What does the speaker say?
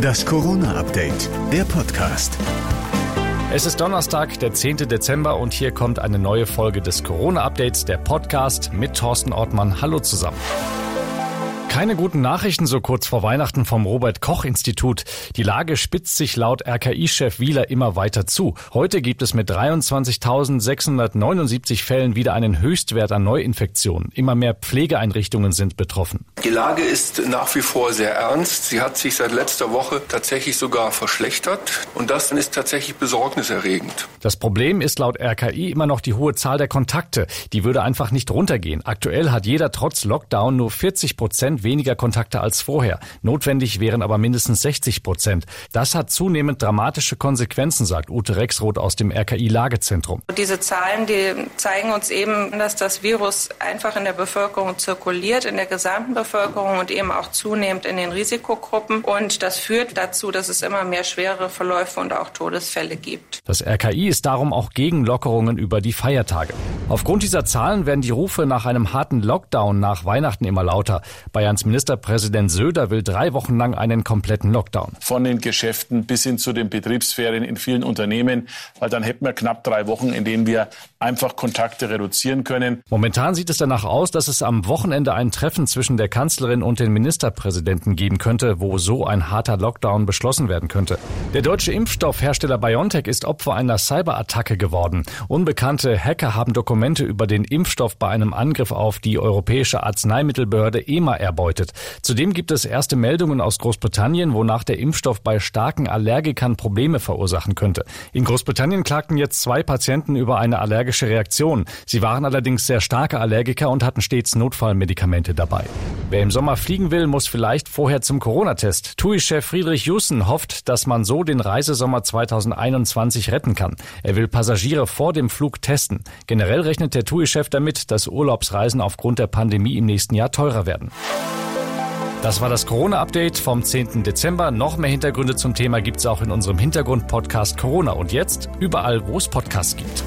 Das Corona-Update, der Podcast. Es ist Donnerstag, der 10. Dezember und hier kommt eine neue Folge des Corona-Updates, der Podcast mit Thorsten Ortmann. Hallo zusammen. Keine guten Nachrichten so kurz vor Weihnachten vom Robert Koch Institut. Die Lage spitzt sich laut RKI-Chef Wieler immer weiter zu. Heute gibt es mit 23.679 Fällen wieder einen Höchstwert an Neuinfektionen. Immer mehr Pflegeeinrichtungen sind betroffen. Die Lage ist nach wie vor sehr ernst. Sie hat sich seit letzter Woche tatsächlich sogar verschlechtert. Und das ist tatsächlich besorgniserregend. Das Problem ist laut RKI immer noch die hohe Zahl der Kontakte. Die würde einfach nicht runtergehen. Aktuell hat jeder trotz Lockdown nur 40 Prozent weniger Kontakte als vorher. Notwendig wären aber mindestens 60 Prozent. Das hat zunehmend dramatische Konsequenzen, sagt Ute Rexroth aus dem RKI-Lagezentrum. Diese Zahlen, die zeigen uns eben, dass das Virus einfach in der Bevölkerung zirkuliert, in der gesamten Bevölkerung und eben auch zunehmend in den Risikogruppen. Und das führt dazu, dass es immer mehr schwere Verläufe und auch Todesfälle gibt. Das RKI ist darum auch gegen Lockerungen über die Feiertage. Aufgrund dieser Zahlen werden die Rufe nach einem harten Lockdown nach Weihnachten immer lauter. Bayerns Ministerpräsident Söder will drei Wochen lang einen kompletten Lockdown. Von den Geschäften bis hin zu den Betriebsferien in vielen Unternehmen, weil dann hätten wir knapp drei Wochen, in denen wir einfach Kontakte reduzieren können. Momentan sieht es danach aus, dass es am Wochenende ein Treffen zwischen der Kanzlerin und den Ministerpräsidenten geben könnte, wo so ein harter Lockdown beschlossen werden könnte. Der deutsche Impfstoffhersteller BioNTech ist Opfer einer Cyberattacke geworden. Unbekannte Hacker haben Dokumente über den Impfstoff bei einem Angriff auf die Europäische Arzneimittelbehörde EMA erbeutet. Zudem gibt es erste Meldungen aus Großbritannien, wonach der Impfstoff bei starken Allergikern Probleme verursachen könnte. In Großbritannien klagten jetzt zwei Patienten über eine allergische Reaktion. Sie waren allerdings sehr starke Allergiker und hatten stets Notfallmedikamente dabei. Wer im Sommer fliegen will, muss vielleicht vorher zum Corona-Test. TUI-Chef Friedrich Jussen hofft, dass man so den Reisesommer 2021 retten kann. Er will Passagiere vor dem Flug testen. Generell rechnet der TUI-Chef damit, dass Urlaubsreisen aufgrund der Pandemie im nächsten Jahr teurer werden. Das war das Corona-Update vom 10. Dezember. Noch mehr Hintergründe zum Thema gibt es auch in unserem Hintergrund-Podcast Corona. Und jetzt überall, wo es Podcasts gibt.